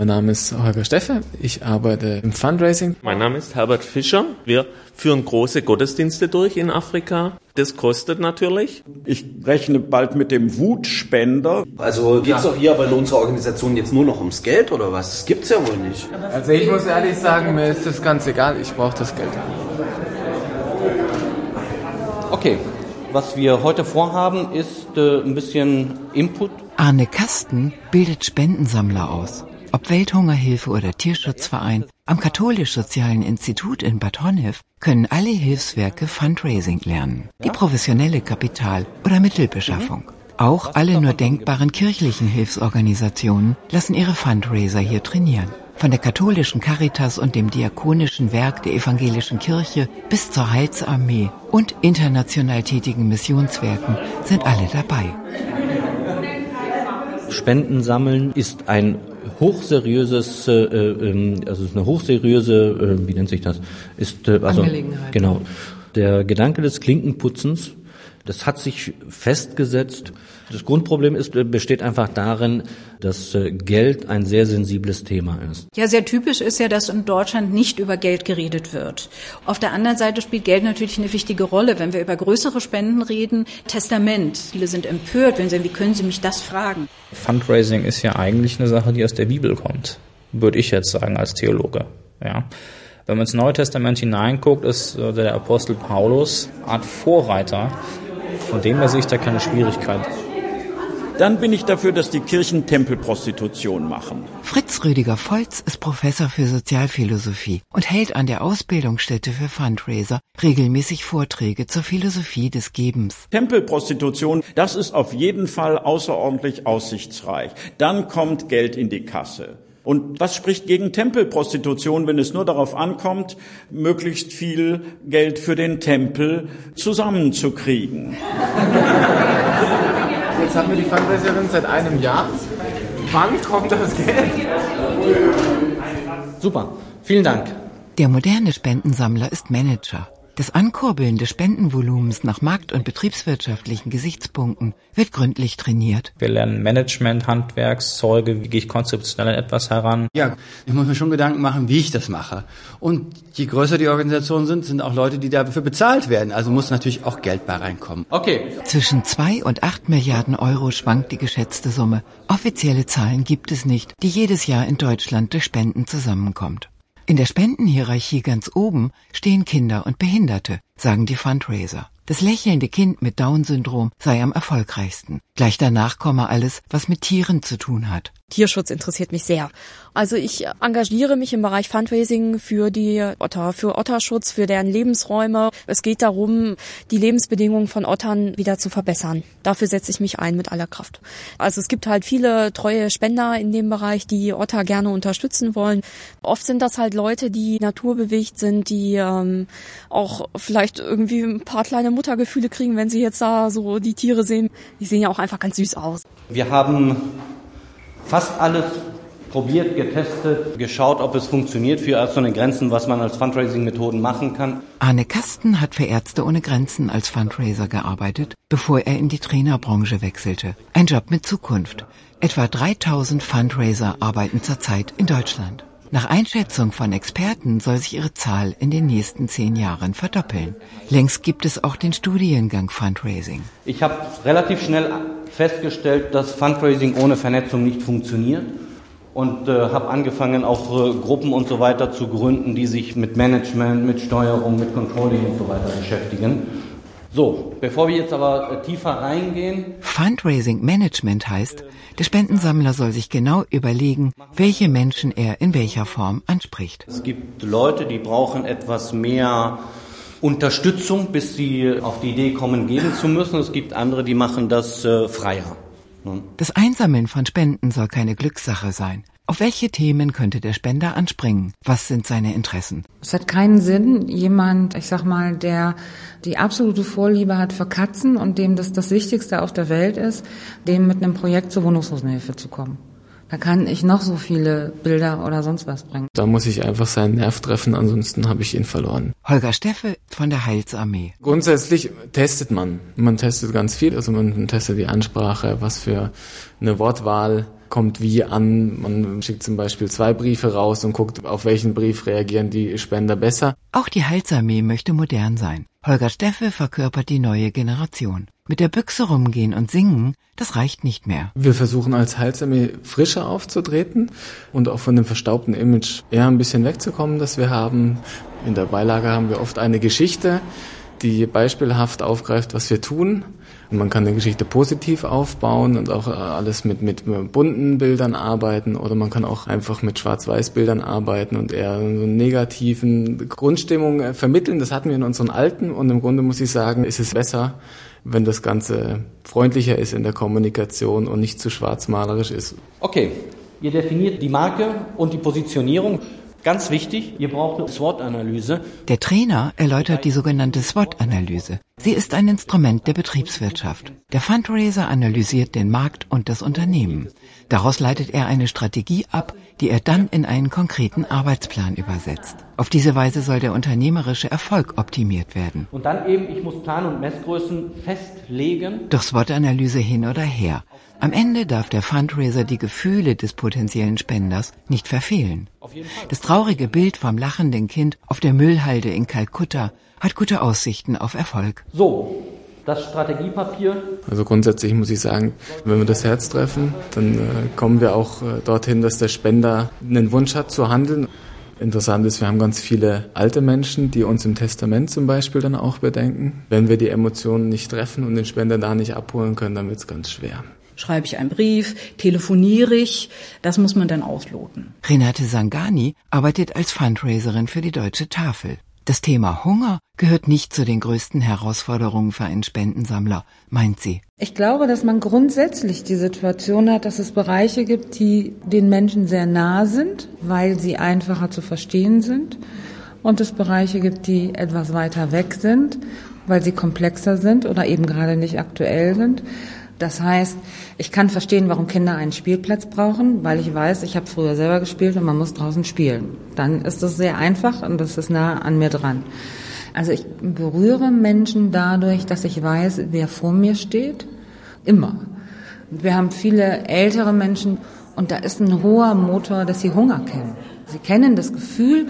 Mein Name ist Holger Steffe, ich arbeite im Fundraising. Mein Name ist Herbert Fischer. Wir führen große Gottesdienste durch in Afrika. Das kostet natürlich. Ich rechne bald mit dem Wutspender. Also geht es doch hier aber in unserer Organisation jetzt nur noch ums Geld oder was? Das gibt's ja wohl nicht. Also ich muss ehrlich sagen, mir ist das ganz egal, ich brauche das Geld. Okay, was wir heute vorhaben, ist äh, ein bisschen Input. Arne Kasten bildet Spendensammler aus. Ob Welthungerhilfe oder Tierschutzverein, am Katholisch-Sozialen Institut in Bad Honnef können alle Hilfswerke Fundraising lernen. Die professionelle Kapital- oder Mittelbeschaffung. Auch alle nur denkbaren kirchlichen Hilfsorganisationen lassen ihre Fundraiser hier trainieren. Von der katholischen Caritas und dem diakonischen Werk der evangelischen Kirche bis zur Heilsarmee und international tätigen Missionswerken sind alle dabei. Spenden sammeln ist ein hochseriöses, äh, äh, also ist eine hochseriöse, äh, wie nennt sich das? Ist äh, also Angelegenheit. genau der Gedanke des Klinkenputzens. Das hat sich festgesetzt. Das Grundproblem ist, besteht einfach darin, dass äh, Geld ein sehr sensibles Thema ist. Ja, sehr typisch ist ja, dass in Deutschland nicht über Geld geredet wird. Auf der anderen Seite spielt Geld natürlich eine wichtige Rolle, wenn wir über größere Spenden reden. Testament. Viele sind empört, wenn sie sagen, wie können Sie mich das fragen? Fundraising ist ja eigentlich eine Sache, die aus der Bibel kommt, würde ich jetzt sagen als Theologe. Ja. Wenn man ins Neue Testament hineinguckt, ist äh, der Apostel Paulus Art Vorreiter. Von dem her sehe ich da keine Schwierigkeit. Dann bin ich dafür, dass die Kirchen Tempelprostitution machen. Fritz Rüdiger Volz ist Professor für Sozialphilosophie und hält an der Ausbildungsstätte für Fundraiser regelmäßig Vorträge zur Philosophie des Gebens. Tempelprostitution, das ist auf jeden Fall außerordentlich aussichtsreich. Dann kommt Geld in die Kasse. Und was spricht gegen Tempelprostitution, wenn es nur darauf ankommt, möglichst viel Geld für den Tempel zusammenzukriegen? Jetzt haben wir die Fundraiserin seit einem Jahr. Wann kommt das Geld? Super, vielen Dank. Der moderne Spendensammler ist Manager. Das Ankurbeln des Spendenvolumens nach markt- und betriebswirtschaftlichen Gesichtspunkten wird gründlich trainiert. Wir lernen Management, Handwerkszeuge, wie gehe ich konzeptionell an etwas heran. Ja, ich muss mir schon Gedanken machen, wie ich das mache. Und je größer die Organisationen sind, sind auch Leute, die dafür bezahlt werden. Also muss natürlich auch Geld bei reinkommen. Okay, Zwischen zwei und acht Milliarden Euro schwankt die geschätzte Summe. Offizielle Zahlen gibt es nicht, die jedes Jahr in Deutschland durch Spenden zusammenkommt. In der Spendenhierarchie ganz oben stehen Kinder und Behinderte, sagen die Fundraiser. Das lächelnde Kind mit Down-Syndrom sei am erfolgreichsten. Gleich danach komme alles, was mit Tieren zu tun hat. Tierschutz interessiert mich sehr. Also ich engagiere mich im Bereich Fundraising für die Otter, für Otterschutz, für deren Lebensräume. Es geht darum, die Lebensbedingungen von Ottern wieder zu verbessern. Dafür setze ich mich ein mit aller Kraft. Also es gibt halt viele treue Spender in dem Bereich, die Otter gerne unterstützen wollen. Oft sind das halt Leute, die naturbewegt sind, die ähm, auch vielleicht irgendwie ein paar kleine Muttergefühle kriegen, wenn sie jetzt da so die Tiere sehen. Die sehen ja auch einfach ganz süß aus. wir haben fast alles probiert, getestet, geschaut, ob es funktioniert für so eine Grenzen, was man als Fundraising-Methoden machen kann. Arne Kasten hat für Ärzte ohne Grenzen als Fundraiser gearbeitet, bevor er in die Trainerbranche wechselte. Ein Job mit Zukunft. Etwa 3000 Fundraiser arbeiten zurzeit in Deutschland. Nach Einschätzung von Experten soll sich ihre Zahl in den nächsten zehn Jahren verdoppeln. Längst gibt es auch den Studiengang Fundraising. Ich habe relativ schnell festgestellt, dass Fundraising ohne Vernetzung nicht funktioniert und äh, habe angefangen, auch äh, Gruppen und so weiter zu gründen, die sich mit Management, mit Steuerung, mit Controlling und so weiter beschäftigen. So, bevor wir jetzt aber äh, tiefer reingehen, Fundraising Management heißt, der Spendensammler soll sich genau überlegen, welche Menschen er in welcher Form anspricht. es gibt Leute, die brauchen etwas mehr Unterstützung, bis sie auf die Idee kommen, geben zu müssen. Es gibt andere, die machen das äh, freier. Ne? Das Einsammeln von Spenden soll keine Glückssache sein. Auf welche Themen könnte der Spender anspringen? Was sind seine Interessen? Es hat keinen Sinn, jemand, ich sag mal, der die absolute Vorliebe hat für Katzen und dem das das Wichtigste auf der Welt ist, dem mit einem Projekt zur Wohnungslosenhilfe zu kommen. Da kann ich noch so viele Bilder oder sonst was bringen. Da muss ich einfach seinen Nerv treffen, ansonsten habe ich ihn verloren. Holger Steffe von der Heilsarmee. Grundsätzlich testet man. Man testet ganz viel. Also man testet die Ansprache, was für eine Wortwahl kommt wie an. Man schickt zum Beispiel zwei Briefe raus und guckt, auf welchen Brief reagieren die Spender besser. Auch die Heilsarmee möchte modern sein. Holger Steffe verkörpert die neue Generation. Mit der Büchse rumgehen und singen, das reicht nicht mehr. Wir versuchen als Heilsarmee frischer aufzutreten und auch von dem verstaubten Image eher ein bisschen wegzukommen, das wir haben. In der Beilage haben wir oft eine Geschichte, die beispielhaft aufgreift, was wir tun. Und man kann eine Geschichte positiv aufbauen und auch äh, alles mit, mit bunten Bildern arbeiten oder man kann auch einfach mit Schwarz-Weiß-Bildern arbeiten und eher so eine negativen Grundstimmung äh, vermitteln. Das hatten wir in unseren alten und im Grunde muss ich sagen, ist es besser, wenn das Ganze freundlicher ist in der Kommunikation und nicht zu schwarzmalerisch ist. Okay, ihr definiert die Marke und die Positionierung. Ganz wichtig, ihr braucht eine SWOT-Analyse. Der Trainer erläutert die sogenannte SWOT-Analyse. Sie ist ein Instrument der Betriebswirtschaft. Der Fundraiser analysiert den Markt und das Unternehmen. Daraus leitet er eine Strategie ab, die er dann in einen konkreten Arbeitsplan übersetzt. Auf diese Weise soll der unternehmerische Erfolg optimiert werden. Und dann eben, ich muss Plan- und Messgrößen festlegen. Durch SWOT-Analyse hin oder her. Am Ende darf der Fundraiser die Gefühle des potenziellen Spenders nicht verfehlen. Das traurige Bild vom lachenden Kind auf der Müllhalde in Kalkutta hat gute Aussichten auf Erfolg. So, das Strategiepapier. Also grundsätzlich muss ich sagen, wenn wir das Herz treffen, dann äh, kommen wir auch äh, dorthin, dass der Spender einen Wunsch hat zu handeln. Interessant ist, wir haben ganz viele alte Menschen, die uns im Testament zum Beispiel dann auch bedenken. Wenn wir die Emotionen nicht treffen und den Spender da nicht abholen können, dann wird es ganz schwer. Schreibe ich einen Brief? Telefoniere ich? Das muss man dann ausloten. Renate Sangani arbeitet als Fundraiserin für die Deutsche Tafel. Das Thema Hunger gehört nicht zu den größten Herausforderungen für einen Spendensammler, meint sie. Ich glaube, dass man grundsätzlich die Situation hat, dass es Bereiche gibt, die den Menschen sehr nah sind, weil sie einfacher zu verstehen sind. Und es Bereiche gibt, die etwas weiter weg sind, weil sie komplexer sind oder eben gerade nicht aktuell sind. Das heißt, ich kann verstehen, warum Kinder einen Spielplatz brauchen, weil ich weiß, ich habe früher selber gespielt und man muss draußen spielen. Dann ist das sehr einfach und das ist nah an mir dran. Also ich berühre Menschen dadurch, dass ich weiß, wer vor mir steht. Immer. Wir haben viele ältere Menschen und da ist ein hoher Motor, dass sie Hunger kennen. Sie kennen das Gefühl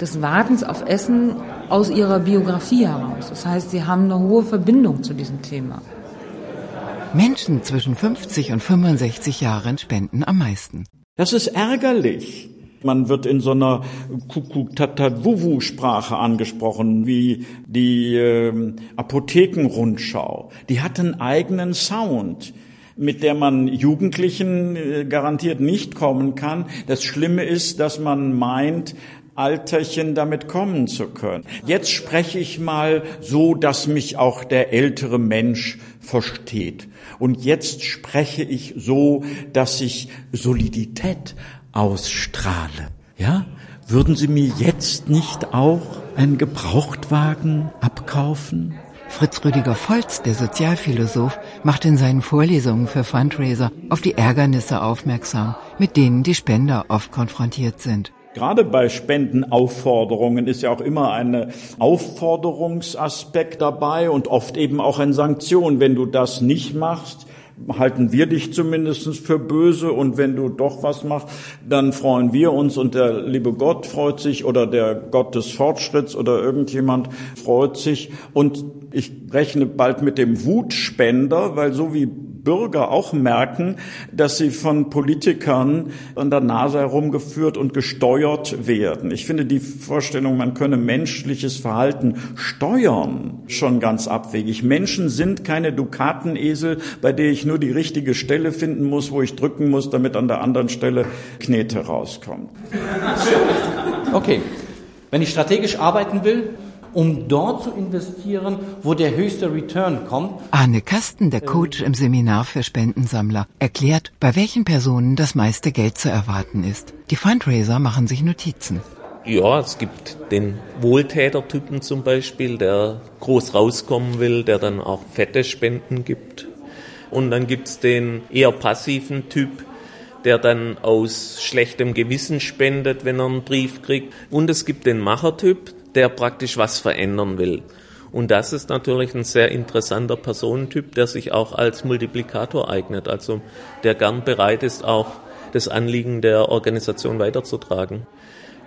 des Wartens auf Essen aus ihrer Biografie heraus. Das heißt, sie haben eine hohe Verbindung zu diesem Thema. Menschen zwischen 50 und 65 Jahren spenden am meisten. Das ist ärgerlich. Man wird in so einer Kuckuck-Tatat-Wuwu-Sprache angesprochen, wie die äh, Apothekenrundschau. Die hat einen eigenen Sound mit der man Jugendlichen äh, garantiert nicht kommen kann. Das Schlimme ist, dass man meint, Alterchen damit kommen zu können. Jetzt spreche ich mal so, dass mich auch der ältere Mensch versteht. Und jetzt spreche ich so, dass ich Solidität ausstrahle. Ja? Würden Sie mir jetzt nicht auch einen Gebrauchtwagen abkaufen? Fritz Rüdiger Volz, der Sozialphilosoph, macht in seinen Vorlesungen für Fundraiser auf die Ärgernisse aufmerksam, mit denen die Spender oft konfrontiert sind. Gerade bei Spendenaufforderungen ist ja auch immer ein Aufforderungsaspekt dabei und oft eben auch eine Sanktion. Wenn du das nicht machst, halten wir dich zumindest für böse. Und wenn du doch was machst, dann freuen wir uns. Und der liebe Gott freut sich oder der Gott des Fortschritts oder irgendjemand freut sich. Und ich rechne bald mit dem Wutspender, weil so wie Bürger auch merken, dass sie von Politikern an der Nase herumgeführt und gesteuert werden. Ich finde die Vorstellung, man könne menschliches Verhalten steuern, schon ganz abwegig. Menschen sind keine Dukatenesel, bei der ich nur die richtige Stelle finden muss, wo ich drücken muss, damit an der anderen Stelle Knete rauskommt. Okay. Wenn ich strategisch arbeiten will, um dort zu investieren, wo der höchste Return kommt. Arne Kasten, der Coach im Seminar für Spendensammler, erklärt, bei welchen Personen das meiste Geld zu erwarten ist. Die Fundraiser machen sich Notizen. Ja, es gibt den Wohltätertypen zum Beispiel, der groß rauskommen will, der dann auch fette Spenden gibt. Und dann gibt's den eher passiven Typ, der dann aus schlechtem Gewissen spendet, wenn er einen Brief kriegt. Und es gibt den Machertyp, der praktisch was verändern will. Und das ist natürlich ein sehr interessanter Personentyp, der sich auch als Multiplikator eignet, also der gern bereit ist, auch das Anliegen der Organisation weiterzutragen.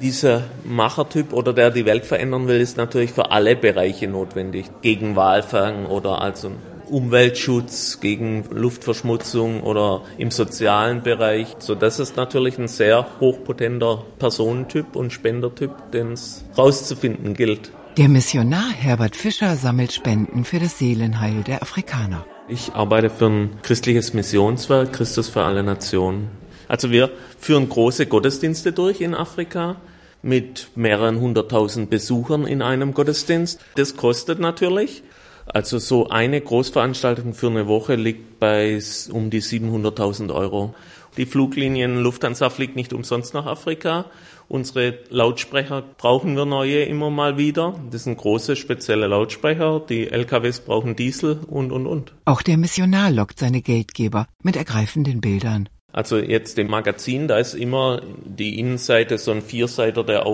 Dieser Machertyp oder der die Welt verändern will, ist natürlich für alle Bereiche notwendig. Gegen Walfang oder also Umweltschutz, gegen Luftverschmutzung oder im sozialen Bereich. So, das ist natürlich ein sehr hochpotenter Personentyp und Spendertyp, den es rauszufinden gilt. Der Missionar Herbert Fischer sammelt Spenden für das Seelenheil der Afrikaner. Ich arbeite für ein christliches Missionswerk, Christus für alle Nationen. Also wir führen große Gottesdienste durch in Afrika mit mehreren hunderttausend Besuchern in einem Gottesdienst. Das kostet natürlich. Also so eine Großveranstaltung für eine Woche liegt bei um die 700.000 Euro. Die Fluglinie Lufthansa fliegt nicht umsonst nach Afrika. Unsere Lautsprecher brauchen wir neue immer mal wieder. Das sind große spezielle Lautsprecher. Die LKWs brauchen Diesel und, und, und. Auch der Missionar lockt seine Geldgeber mit ergreifenden Bildern. Also jetzt im Magazin, da ist immer die Innenseite so ein Vierseiter, der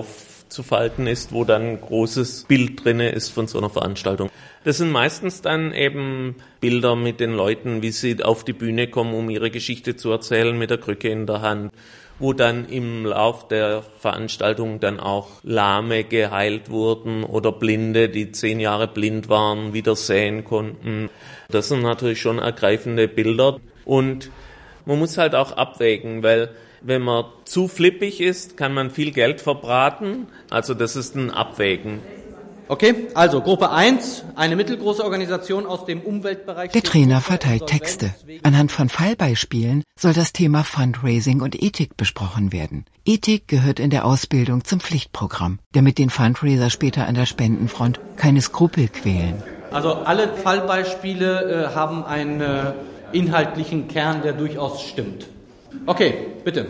aufzufalten ist, wo dann großes Bild drinne ist von so einer Veranstaltung. Das sind meistens dann eben Bilder mit den Leuten, wie sie auf die Bühne kommen, um ihre Geschichte zu erzählen, mit der Krücke in der Hand, wo dann im Lauf der Veranstaltung dann auch Lahme geheilt wurden oder Blinde, die zehn Jahre blind waren, wieder sehen konnten. Das sind natürlich schon ergreifende Bilder und man muss halt auch abwägen, weil wenn man zu flippig ist, kann man viel Geld verbraten. Also das ist ein Abwägen. Okay, also Gruppe 1, eine mittelgroße Organisation aus dem Umweltbereich. Der Trainer verteilt Texte. Anhand von Fallbeispielen soll das Thema Fundraising und Ethik besprochen werden. Ethik gehört in der Ausbildung zum Pflichtprogramm, damit den Fundraiser später an der Spendenfront keine Skrupel quälen. Also alle Fallbeispiele äh, haben einen äh, inhaltlichen Kern, der durchaus stimmt. Okay, bitte.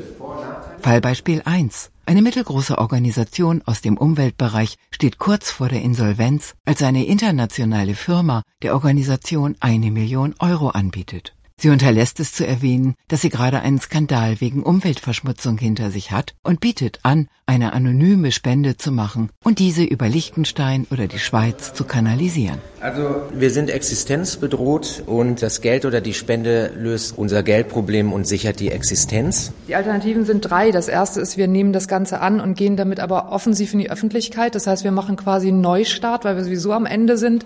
Fallbeispiel 1. Eine mittelgroße Organisation aus dem Umweltbereich steht kurz vor der Insolvenz, als eine internationale Firma der Organisation eine Million Euro anbietet. Sie unterlässt es zu erwähnen, dass sie gerade einen Skandal wegen Umweltverschmutzung hinter sich hat und bietet an, eine anonyme Spende zu machen und diese über Liechtenstein oder die Schweiz zu kanalisieren. Also wir sind existenzbedroht und das Geld oder die Spende löst unser Geldproblem und sichert die Existenz. Die Alternativen sind drei. Das erste ist, wir nehmen das Ganze an und gehen damit aber offensiv in die Öffentlichkeit. Das heißt, wir machen quasi einen Neustart, weil wir sowieso am Ende sind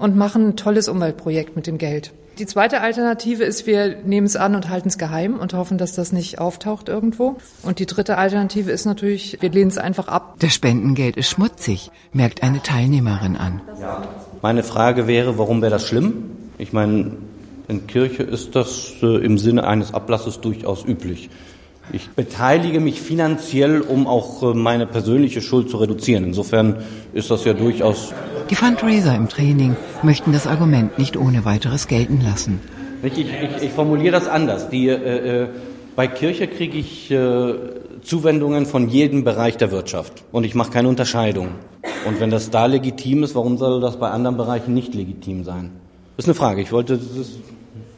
und machen ein tolles Umweltprojekt mit dem Geld. Die zweite Alternative ist, wir nehmen es an und halten es geheim und hoffen, dass das nicht auftaucht irgendwo. Und die dritte Alternative ist natürlich, wir lehnen es einfach ab. Das Spendengeld ist schmutzig, merkt eine Teilnehmerin an. Ja. Meine Frage wäre, warum wäre das schlimm? Ich meine, in Kirche ist das äh, im Sinne eines Ablasses durchaus üblich. Ich beteilige mich finanziell, um auch äh, meine persönliche Schuld zu reduzieren. Insofern ist das ja durchaus. Die Fundraiser im Training möchten das Argument nicht ohne weiteres gelten lassen. Ich, ich, ich formuliere das anders. Die, äh, äh, bei Kirche kriege ich äh, Zuwendungen von jedem Bereich der Wirtschaft und ich mache keine Unterscheidung. Und wenn das da legitim ist, warum soll das bei anderen Bereichen nicht legitim sein? Das ist eine Frage. Ich wollte das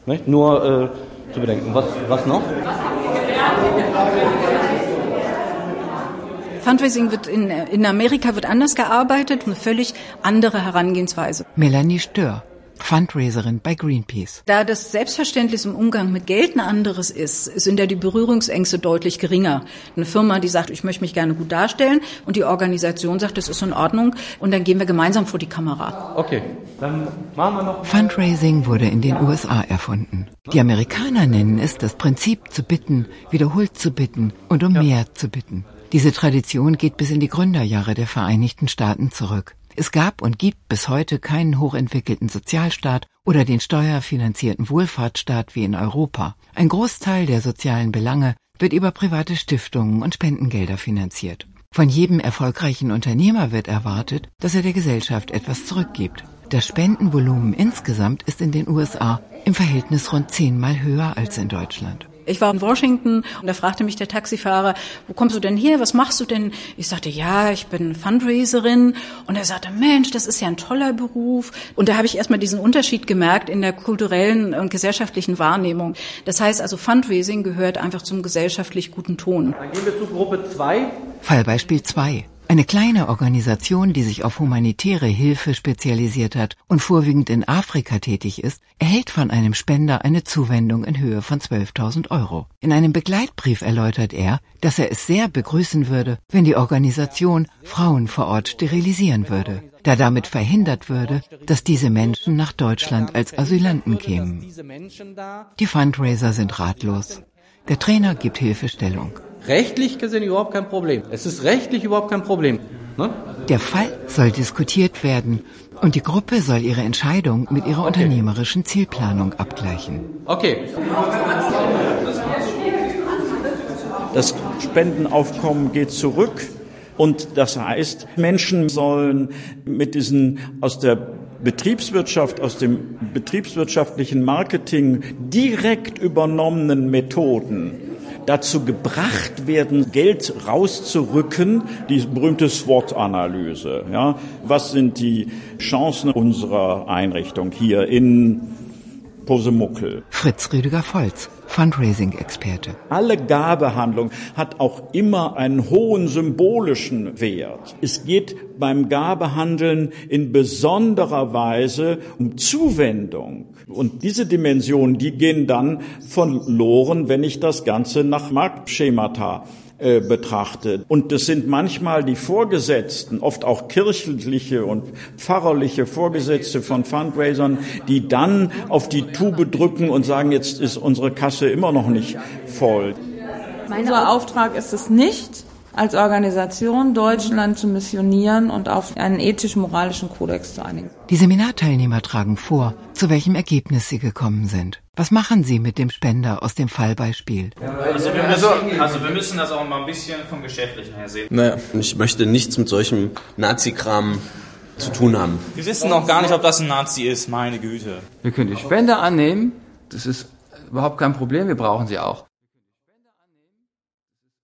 nicht, nur äh, zu bedenken. Was, was noch? Fundraising wird in, in Amerika wird anders gearbeitet, eine völlig andere Herangehensweise. Melanie Stör, Fundraiserin bei Greenpeace. Da das Selbstverständnis im Umgang mit Geld ein anderes ist, sind ja die Berührungsängste deutlich geringer. Eine Firma, die sagt, ich möchte mich gerne gut darstellen und die Organisation sagt, das ist in Ordnung und dann gehen wir gemeinsam vor die Kamera. Okay, dann machen wir noch. Fundraising wurde in den USA erfunden. Die Amerikaner nennen es das Prinzip zu bitten, wiederholt zu bitten und um ja. mehr zu bitten. Diese Tradition geht bis in die Gründerjahre der Vereinigten Staaten zurück. Es gab und gibt bis heute keinen hochentwickelten Sozialstaat oder den steuerfinanzierten Wohlfahrtsstaat wie in Europa. Ein Großteil der sozialen Belange wird über private Stiftungen und Spendengelder finanziert. Von jedem erfolgreichen Unternehmer wird erwartet, dass er der Gesellschaft etwas zurückgibt. Das Spendenvolumen insgesamt ist in den USA im Verhältnis rund zehnmal höher als in Deutschland. Ich war in Washington und da fragte mich der Taxifahrer, wo kommst du denn her? Was machst du denn? Ich sagte, ja, ich bin Fundraiserin. Und er sagte, Mensch, das ist ja ein toller Beruf. Und da habe ich erstmal diesen Unterschied gemerkt in der kulturellen und gesellschaftlichen Wahrnehmung. Das heißt also, Fundraising gehört einfach zum gesellschaftlich guten Ton. Dann gehen wir zu Gruppe 2. Fallbeispiel 2. Eine kleine Organisation, die sich auf humanitäre Hilfe spezialisiert hat und vorwiegend in Afrika tätig ist, erhält von einem Spender eine Zuwendung in Höhe von 12.000 Euro. In einem Begleitbrief erläutert er, dass er es sehr begrüßen würde, wenn die Organisation Frauen vor Ort sterilisieren würde, da damit verhindert würde, dass diese Menschen nach Deutschland als Asylanten kämen. Die Fundraiser sind ratlos. Der Trainer gibt Hilfestellung. Rechtlich gesehen überhaupt kein Problem. Es ist rechtlich überhaupt kein Problem. Ne? Der Fall soll diskutiert werden und die Gruppe soll ihre Entscheidung mit ihrer Okay. unternehmerischen Zielplanung abgleichen. Okay. Das Spendenaufkommen geht zurück und das heißt, Menschen sollen mit diesen aus der Betriebswirtschaft, aus dem betriebswirtschaftlichen Marketing direkt übernommenen Methoden dazu gebracht werden, Geld rauszurücken, die berühmte SWOT-Analyse. Ja, was sind die Chancen unserer Einrichtung hier in Posemuckel? Fritz Rüdiger Volz, Fundraising-Experte. Alle Gabehandlung hat auch immer einen hohen symbolischen Wert. Es geht beim Gabehandeln in besonderer Weise um Zuwendung. Und diese Dimensionen, die gehen dann verloren, wenn ich das Ganze nach Marktschemata äh, betrachte. Und das sind manchmal die Vorgesetzten, oft auch kirchliche und pfarrerliche Vorgesetzte von Fundraisern, die dann auf die Tube drücken und sagen, jetzt ist unsere Kasse immer noch nicht voll. Unser Auftrag ist es nicht, als Organisation Deutschland zu missionieren und auf einen ethisch-moralischen Kodex zu einigen. Die Seminarteilnehmer tragen vor, zu welchem Ergebnis sie gekommen sind. Was machen sie mit dem Spender aus dem Fallbeispiel? Also wir, müssen, also wir müssen das auch mal ein bisschen vom Geschäftlichen her sehen. Naja, ich möchte nichts mit solchem Nazi-Kram zu tun haben. Wir wissen noch gar nicht, ob das ein Nazi ist, meine Güte. Wir können die Spende annehmen. Das ist überhaupt kein Problem. Wir brauchen sie auch.